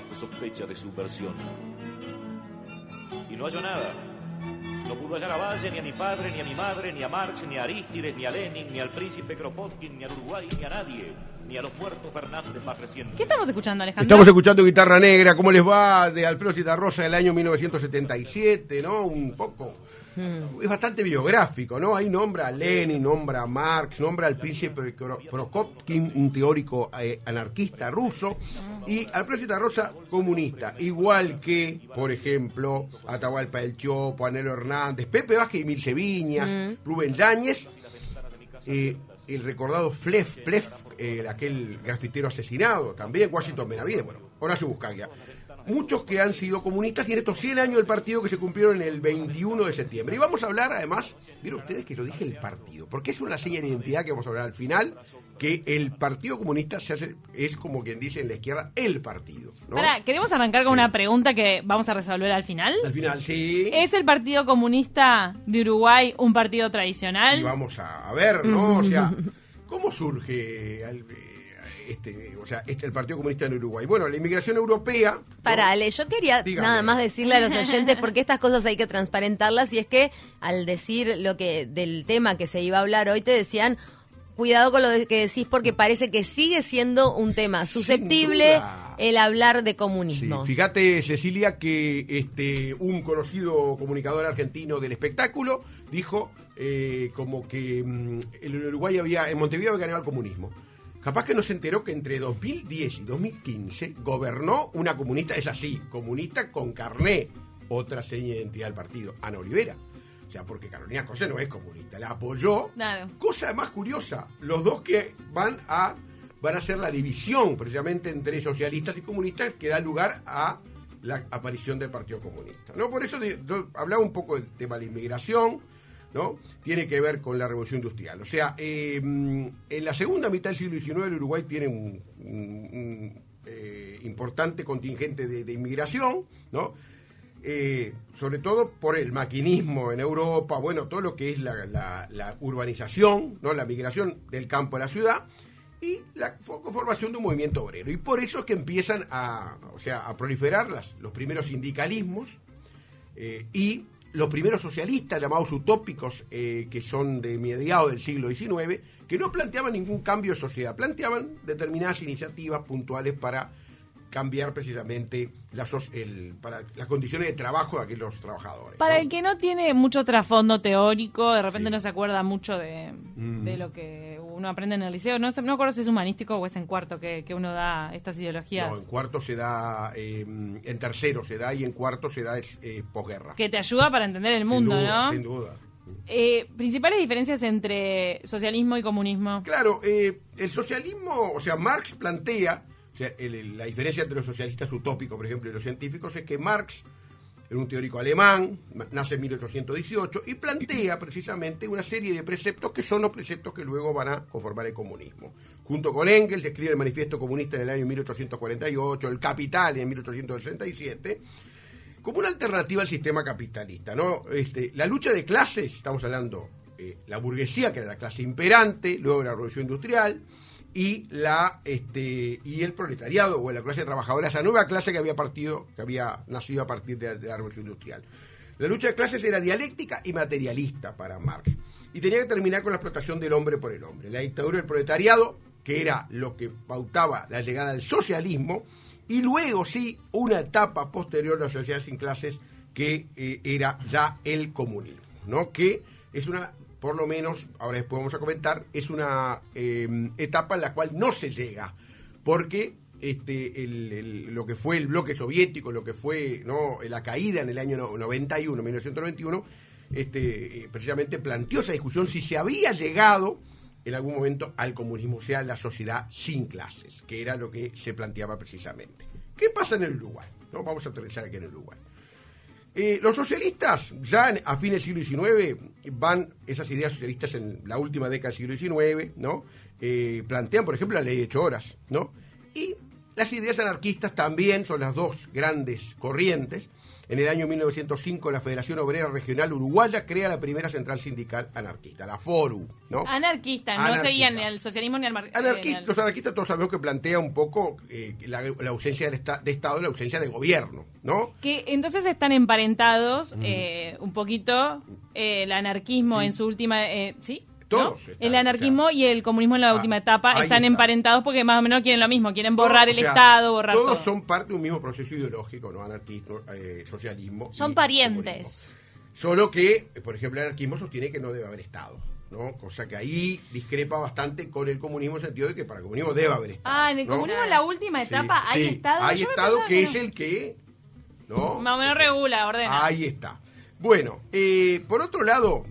bajo sospecha de subversión. Y no halló nada. No pudo hallar a Valle, ni a mi padre, ni a mi madre, ni a Marx, ni a Arístides, ni a Lenin, ni al príncipe Kropotkin, ni al Uruguay, ni a nadie, ni a los muertos Fernández más recientes. ¿Qué estamos escuchando, Alejandro? Estamos escuchando Guitarra Negra, ¿cómo les va? De Alfredo Citarrosa del año 1977, ¿no? Un poco. Es bastante biográfico, ¿no? Ahí nombra a Lenin, nombra a Marx, nombra al príncipe Kro- Prokopkin, un teórico eh, anarquista ruso, y Alfredo Citarrosa, comunista, igual que, por ejemplo, Atahualpa del Chopo, Anelo Hernández, Pepe Vázquez y Milce Viñas, Rubén Yáñez, eh, el recordado Flef, Plef, eh, aquel grafitero asesinado, también Washington Benavides, bueno, Horacio Buscaglia. Muchos que han sido comunistas y en estos 100 años del partido que se cumplieron el 21 de septiembre. Y vamos a hablar, además, vieron ustedes que lo dije el partido, porque es una seña de identidad que vamos a hablar al final, que el Partido Comunista se hace, es como quien dice en la izquierda, el partido. ¿no? Pará, queremos arrancar con Sí. una pregunta que vamos a resolver al final. Al final, sí. ¿Es el Partido Comunista de Uruguay un partido tradicional? Y vamos a, a ver, ¿no? O sea, ¿cómo surge eh, este, o sea, este, el Partido Comunista en Uruguay? Bueno, la inmigración europea. ¿no? Para, Ale, yo quería Dígame. nada más decirle a los oyentes porque estas cosas hay que transparentarlas y es que al decir lo que del tema que se iba a hablar hoy te decían cuidado con lo que decís porque parece que sigue siendo un tema susceptible el hablar de Sí, comunismo. fíjate, Cecilia, que este un conocido comunicador argentino del espectáculo dijo eh, como que mm, en Uruguay había, en Montevideo había ganado el comunismo. Capaz que no se enteró que entre 2010 y 2015 gobernó una comunista, es así, comunista con carné, otra seña de identidad del partido, Ana Olivera. O sea, porque Carolina José no es comunista, la apoyó. Claro. Cosa más curiosa, los dos que van a van a hacer la división precisamente entre socialistas y comunistas que da lugar a la aparición del Partido Comunista. ¿no? Por eso de- hablaba un poco del tema de la inmigración, ¿no? Tiene que ver con la revolución industrial. O sea, eh, en la segunda mitad del siglo XIX el Uruguay tiene un, eh, importante contingente de, inmigración, ¿no? eh, sobre todo por el maquinismo en Europa, bueno, todo lo que es la, urbanización, ¿no? la migración del campo a la ciudad y la fo- formación de un movimiento obrero. Y por eso es que empiezan a, o sea, a proliferar las- los primeros sindicalismos y los primeros socialistas llamados utópicos, eh, que son de mediados del siglo XIX, que no planteaban ningún cambio de sociedad, planteaban determinadas iniciativas puntuales para cambiar precisamente las, so- el- para las condiciones de trabajo de aquellos trabajadores. Para ¿no? el que no tiene mucho trasfondo teórico, de repente Sí. no se acuerda mucho de, de lo que uno aprende en el liceo. No, sé- no acuerdo si es humanístico o es en cuarto que, que uno da estas ideologías. No, en cuarto se da, eh, en tercero se da y en cuarto se da eh, posguerra. Que te ayuda para entender el Sin mundo, duda, ¿no? Sin duda. Eh, principales diferencias entre socialismo y comunismo. Claro, eh, el socialismo, o sea, Marx plantea, o sea, el- el- la diferencia entre los socialistas utópicos, por ejemplo, y los científicos es que Marx era un teórico alemán, nace en 1818 y plantea precisamente una serie de preceptos que son los preceptos que luego van a conformar el comunismo. Junto con Engels escribe el Manifiesto Comunista en el año 1848, el Capital en 1867 como una alternativa al sistema capitalista. Este, la lucha de clases, estamos hablando eh, la burguesía, que era la clase imperante, luego la revolución industrial, y la este y el proletariado o la clase trabajadora, esa nueva clase que había partido, que había nacido a partir de, la- de revolución industrial. La lucha de clases era dialéctica y materialista para Marx. Y tenía que terminar con la explotación del hombre por el hombre. La dictadura del proletariado, que era lo que pautaba la llegada del socialismo, y luego sí una etapa posterior a la sociedad sin clases que eh, era ya el comunismo, ¿no? Que es una, por lo menos, ahora después vamos a comentar, es una eh, etapa en la cual no se llega, porque este, lo que fue el bloque soviético, lo que fue ¿no? la caída en el año no- 91, 1991, este, eh, precisamente planteó esa discusión si se había llegado en algún momento al comunismo, o sea, la sociedad sin clases, que era lo que se planteaba precisamente. ¿Qué pasa en el Uruguay? ¿No? Vamos a aterrizar aquí en el Uruguay. Eh, los socialistas, ya a fines del siglo XIX, van esas ideas socialistas en la última década del siglo XIX, ¿no? Eh, plantean, por ejemplo, la ley de ocho horas, ¿no? Y las ideas anarquistas también son las dos grandes corrientes. En el año 1905 la Federación Obrera Regional Uruguaya crea la primera central sindical anarquista, la FORU, ¿no? Anarquista, no Anarquista. seguían ni al socialismo ni al mar- Anarqui- eh, Los anarquistas todos sabemos que plantea un poco eh, la, la ausencia del esta- de Estado la ausencia de gobierno, ¿no? Que entonces están emparentados eh, un poquito eh, el anarquismo Sí. en su última... eh, ¿Sí? Todos ¿No? están, el anarquismo o sea, y el comunismo en la ah, última etapa están está. emparentados porque más o menos quieren lo mismo, quieren borrar Todos, el o sea, Estado, borrar todos todo. son parte de un mismo proceso ideológico, ¿no? Anarquismo, eh, socialismo. Son parientes. comunismo. Solo que, por ejemplo, el anarquismo sostiene que no debe haber Estado, ¿no? Cosa que ahí discrepa bastante con el comunismo en el sentido de que para el comunismo debe haber Estado. Ah, en el ¿no? comunismo en la última Sí, etapa hay sí, Estado. Hay Estado que es el que, ¿no? Más o menos regula, ordena. Ahí está. Bueno, eh, por otro lado,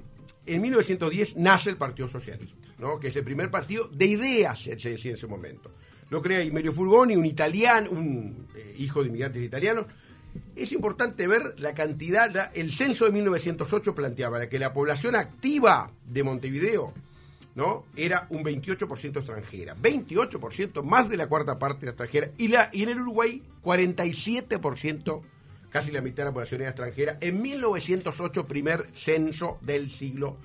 en 1910 nace el Partido Socialista, ¿no? que es el primer partido de ideas, se decía en ese momento. Lo crea Imelio Furgoni, un italiano, un eh, hijo de inmigrantes italianos. Es importante ver la cantidad, la- el censo de 1908 planteaba que la población activa de Montevideo ¿no? Era un 28% extranjera, 28% más de la cuarta parte era extranjera y la y en el Uruguay 47%, casi la mitad de la población era extranjera en 1908 primer censo del siglo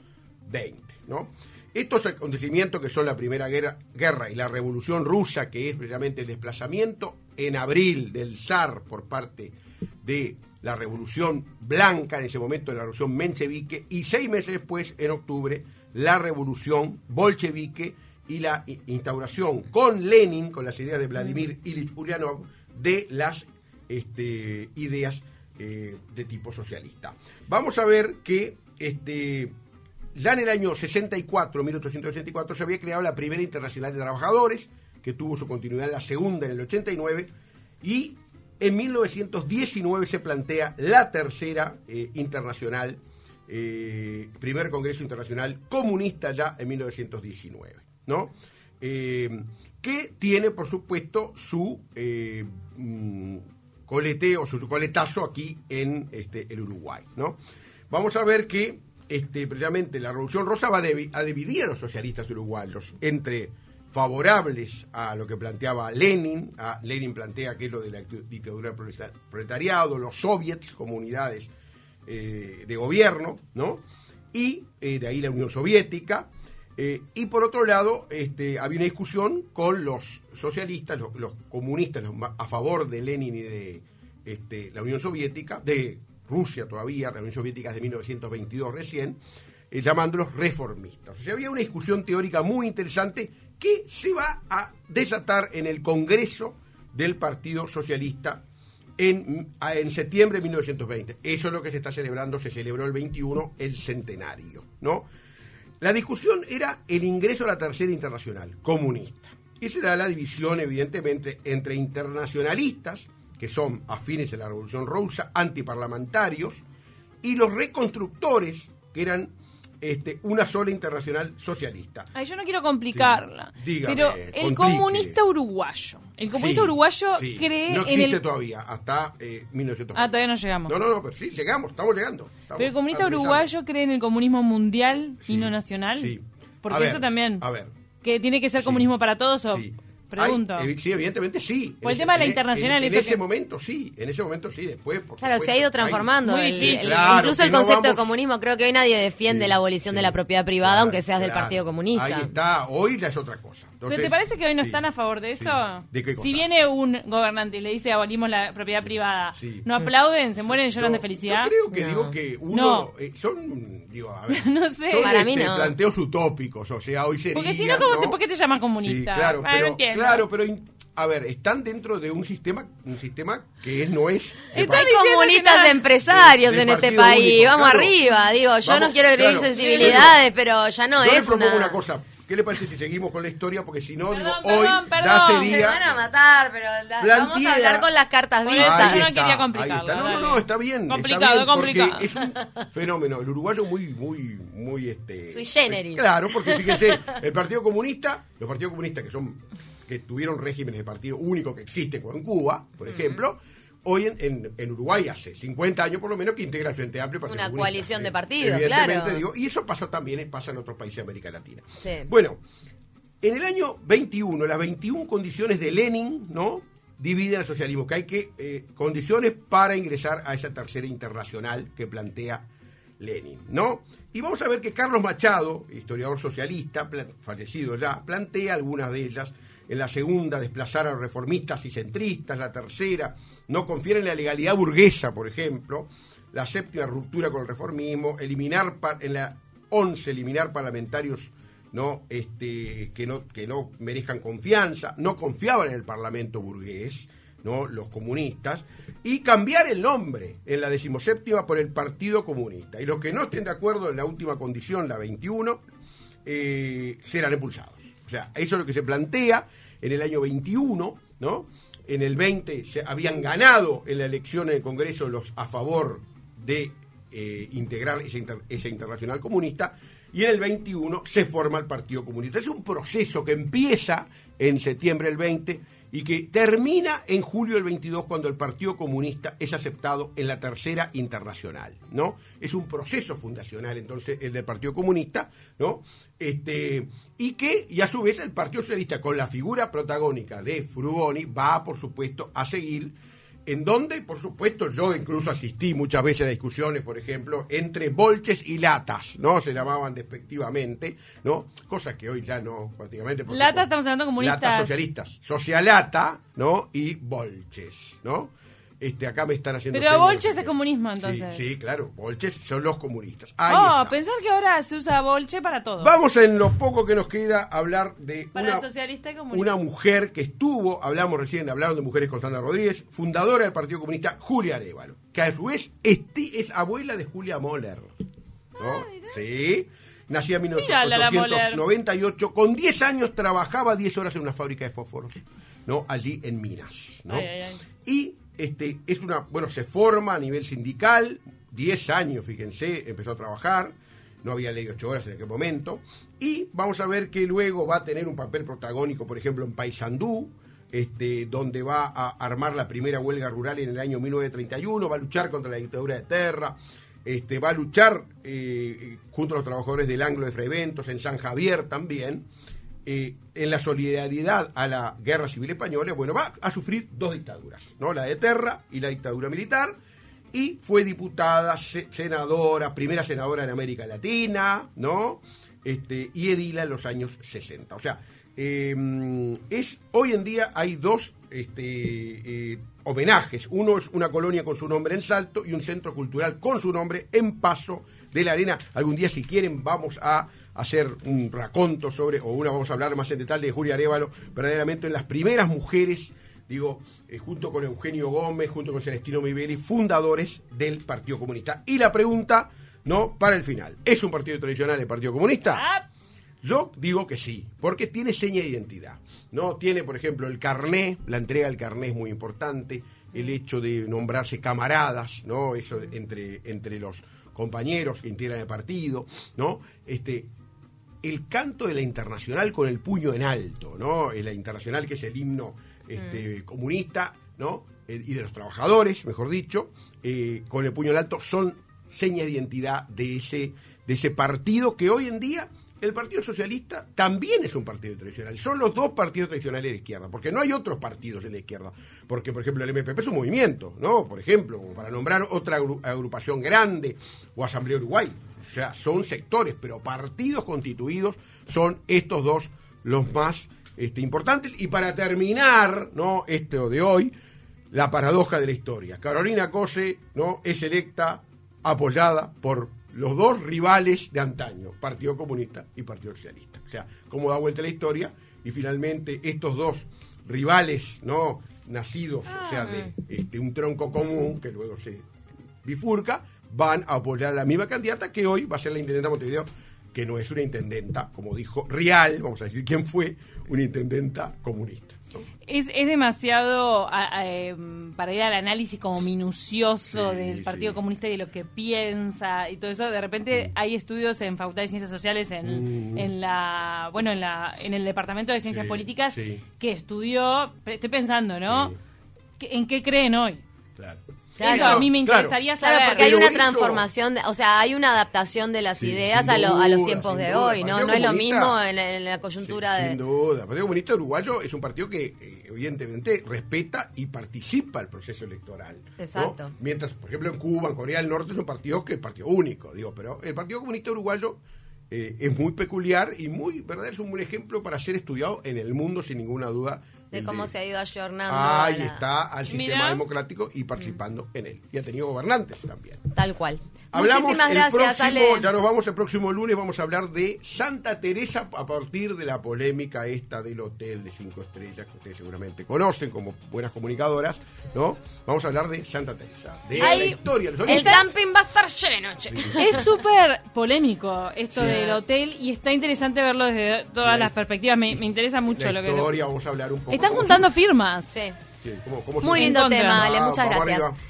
XX, ¿no? Estos acontecimientos que son la Primera guerra, guerra y la Revolución Rusa, que es precisamente el desplazamiento en abril del zar por parte de la Revolución Blanca, en ese momento la Revolución Menchevique, y seis meses después, en octubre, la Revolución Bolchevique y la instauración con Lenin, con las ideas de Vladimir Ilich Ulyanov, de las este, ideas eh, de tipo socialista. Vamos a ver que este, ya en el año 64, 1864, se había creado la primera Internacional de Trabajadores, que tuvo su continuidad la segunda en el 89, y en 1919 se plantea la tercera eh, internacional, eh, primer Congreso Internacional Comunista ya en 1919, ¿no? Que tiene, por supuesto, su eh, mm, coleteo, su coletazo aquí en este, el Uruguay, ¿no? Vamos a ver que este, precisamente la Revolución Rosa va a, dividir a los socialistas uruguayos entre favorables a lo que planteaba Lenin, a Lenin plantea que es lo de la dictadura del proleta- proletariado, los soviets, comunidades eh, de gobierno, ¿no? Y eh, de ahí la Unión Soviética. Eh, y por otro lado, este, había una discusión con los socialistas, los, comunistas, a favor de Lenin y de este, la Unión Soviética, de Rusia todavía, la Unión Soviética es de 1922 recién, eh, llamándolos reformistas. O sea, había una discusión teórica muy interesante que se va a desatar en el Congreso del Partido Socialista en, en septiembre de 1920. Eso es lo que se está celebrando, se celebró el 21, el centenario, ¿no? La discusión era el ingreso a la tercera internacional, comunista. Y se da la división, evidentemente, entre internacionalistas, que son afines a la Revolución Rusa, antiparlamentarios, y los reconstructores, que eran este, una sola internacional socialista. Ay, yo no quiero complicarla. Sí, dígame, pero el complique. comunista uruguayo. El comunista Sí, uruguayo sí. cree No en existe el. todavía, hasta eh, 1920. Ah, todavía no llegamos. No, no, no, pero sí, llegamos, estamos llegando. estamos pero el comunista uruguayo cree en el comunismo mundial Sí, y no nacional. sí. Porque ver, eso también. A ver, Que tiene que ser Sí. comunismo para todos o. sí. Pregunto. Hay, sí, evidentemente sí. Por el En tema de la en- internacional, En, en eso ese que- momento sí, en ese momento sí, después. por Claro, se ha ido hay- transformando. Muy el- difícil. el- Claro, incluso el no concepto de comunismo. Creo que hoy nadie defiende Sí, la abolición sí. de la propiedad privada, Claro, aunque seas del. Partido Comunista. Ahí está, hoy ya es otra cosa. ¿Pero te parece que hoy no sí, están a favor de sí. eso? ¿De qué cosa? Si viene un gobernante y le dice abolimos la propiedad privada, Sí. ¿no aplauden, se mueren y lloran de felicidad? Yo creo que No. digo que uno No. eh, son, digo, a ver, No sé. son, Para mí este, no. planteos utópicos, o sea, hoy sería. Porque si no, ¿cómo te- por qué te llamas comunista? Sí, claro, Ah, no pero, entiendo. Claro, pero in- a ver, están dentro de un sistema, un sistema que no es. Está que comunistas nada. empresarios en este país. único, Vamos claro. arriba. Digo, yo Vamos, no quiero claro. sensibilidades, pero ya no Yo le es propongo una... una cosa. ¿Qué le parece si seguimos con la historia? Porque si no, Perdón, digo, perdón, hoy ya perdón. sería. Se van a matar, pero la- vamos a hablar con las cartas Ahí yo no está, quería complicarlo, está. No, no, no, está bien. está Complicado, bien, complicado. Porque es un fenómeno. El uruguayo muy, muy, muy, este. Sui generis. Claro, porque fíjense, el Partido Comunista, los partidos comunistas que son, que tuvieron regímenes de partido único que existe, como en Cuba, por ejemplo, hoy en, en, en Uruguay hace 50 años por lo menos que integra el Frente Amplio Partido Una Comunista. coalición de Eh, partidos, evidentemente, claro. digo, y eso pasó también, pasa en otros países de América Latina. Sí. Bueno, en el año 21, las 21 condiciones de Lenin, ¿no? dividen al socialismo, que hay que eh, condiciones para ingresar a esa tercera internacional que plantea Lenin, ¿no? Y vamos a ver que Carlos Machado, historiador socialista, fallecido ya, plantea algunas de ellas. En la segunda, desplazar a reformistas y centristas. La tercera, no confiere en la legalidad burguesa, por ejemplo. La séptima, ruptura con el reformismo. Eliminar, en la once, eliminar parlamentarios no este que no que no merezcan confianza, no confiaban en el Parlamento burgués, no los comunistas y cambiar el nombre en la decimoséptima por el Partido Comunista. Y los que no estén de acuerdo en la última condición, la 21, eh, serán expulsados. O sea, eso es lo que se plantea en el año 21, ¿no? En el 20 se habían ganado en la elección en Congreso los a favor de eh, integrar esa internacional comunista y en el 21 se forma el Partido Comunista. Es un proceso que empieza en septiembre del 20 y que termina en julio del 22 cuando el Partido Comunista es aceptado en la Tercera Internacional, ¿no? Es un proceso fundacional entonces el del Partido Comunista, ¿no? Este y que y a su vez el Partido Socialista con la figura protagónica de Frugoni va por supuesto a seguir en donde, por supuesto, yo incluso asistí muchas veces a discusiones, por ejemplo, entre bolches y latas, ¿no? Se llamaban despectivamente, ¿no? Cosas que hoy ya no, prácticamente. Latas estamos hablando comunistas. Latas socialistas. Socialata, ¿no? Y bolches, ¿no? Este, acá me están haciendo. Pero Bolches es comunismo, entonces. Sí, claro, Bolches son los comunistas. oh, pensar que ahora se usa Bolche para todo. Vamos en lo poco que nos queda a hablar de una, socialista una mujer que estuvo, hablamos recién, hablaron de mujeres Constanta Rodríguez, fundadora del Partido Comunista, Julia Arevalo, que a su vez es, abuela de Julia Moller. ¿no? Ah, sí. Nacía en 1998, con 10 años trabajaba 10 horas en una fábrica de fósforos, ¿no? Allí en Minas, ¿no? Y este, es una, bueno, se forma a nivel sindical, 10 años, fíjense, empezó a trabajar, no había ley 8 horas en aquel momento, y vamos a ver que luego va a tener un papel protagónico, por ejemplo, en Paysandú, este, donde va a armar la primera huelga rural en el año 1931, va a luchar contra la dictadura de Terra, este, va a luchar eh, junto a los trabajadores del Anglo de Freventos, en San Javier también, eh, en la solidaridad a la guerra civil española, bueno, va a sufrir dos dictaduras, ¿no? La de Terra y la dictadura militar, y fue diputada, senadora, primera senadora en América Latina, ¿no? Este, y edila en los años 60. O sea, em, es, hoy en día hay dos este, eh, homenajes. Uno es una colonia con su nombre en Salto y un centro cultural con su nombre en Paso de la Arena. Algún día, si quieren, vamos a hacer un raconto sobre, o una vamos a hablar más en detalle de Julia Arevalo, verdaderamente en las primeras mujeres, digo, eh, junto con Eugenio Gómez, junto con Celestino Mibeli, fundadores del Partido Comunista. Y la pregunta, ¿no? Para el final, ¿es un partido tradicional el Partido Comunista? Ah. Yo digo que sí, porque tiene seña de identidad. ¿no? Tiene, por ejemplo, el carné, la entrega del carné es muy importante, el hecho de nombrarse camaradas, ¿no? Eso entre, entre los compañeros que integran el partido, ¿no? Este, el canto de la internacional con el puño en alto, ¿no? La internacional que es el himno este, mm. comunista, ¿no? Eh, y de los trabajadores, mejor dicho, eh, con el puño en alto son seña de identidad de ese, de ese partido que hoy en día el Partido Socialista también es un partido tradicional. Son los dos partidos tradicionales de la izquierda, porque no hay otros partidos en la izquierda. Porque, por ejemplo, el MPP es un movimiento, ¿no? Por ejemplo, para nombrar otra agrupación grande, o Asamblea Uruguay. O sea, son sectores, pero partidos constituidos son estos dos los más este, importantes. Y para terminar, ¿no? Esto de hoy, la paradoja de la historia. Carolina Cose, ¿no? Es electa, apoyada por los dos rivales de antaño, Partido Comunista y Partido Socialista. O sea, cómo da vuelta la historia y finalmente estos dos rivales, ¿no? Nacidos, o sea, de ah. este, un tronco común que luego se bifurca, van a apoyar a la misma candidata que hoy va a ser la intendenta de Montevideo, que no es una intendenta, como dijo Real, vamos a decir quién fue, una intendenta comunista. Es, es demasiado em, para ir al análisis como minucioso del Partido Comunista y de lo que piensa y todo eso. De repente mm. hay estudios en Facultad de Ciencias Sociales en, mm. en la bueno en la en el Departamento de Ciencias Políticas que estudió. Estoy pensando, ¿no? ¿En qué creen hoy? Claro. Claro. Eso a mí me interesaría Claro, saber. porque hay una eso- transformación, de- o sea, hay una adaptación de las Sí, ideas a, lo- a los tiempos de duda. hoy, ¿no? No es lo mismo en la, en la coyuntura Sí, de... Sin duda. El Partido Comunista Uruguayo es un partido que eh, evidentemente respeta y participa el proceso electoral. ¿no? Exacto. Mientras, por ejemplo, en Cuba, en Corea del Norte es un partido que es partido único, digo, pero el Partido Comunista Uruguayo eh, es muy peculiar y muy, ¿verdad? Es un buen ejemplo para ser estudiado en el mundo sin ninguna duda. De cómo se ha ido ayornando. Ahí a la- está al sistema Mirá. democrático y participando en él. Y ha tenido gobernantes también. Tal cual. Hablamos Muchísimas el gracias, próximo, Ale. ya nos vamos el próximo lunes, vamos a hablar de Santa Teresa a partir de la polémica esta del hotel de cinco estrellas que ustedes seguramente conocen como buenas comunicadoras, ¿no? Vamos a hablar de Santa Teresa, de la historia. el camping va a estar lleno, che. Es súper polémico esto Sí. del hotel y está interesante verlo desde todas La- las perspectivas. Me, me interesa mucho la lo que... historia, vamos a hablar un poco. Están juntando firmas. Sí. cómo- cómo Muy lindo tema, Ale, Ah, muchas vamos gracias.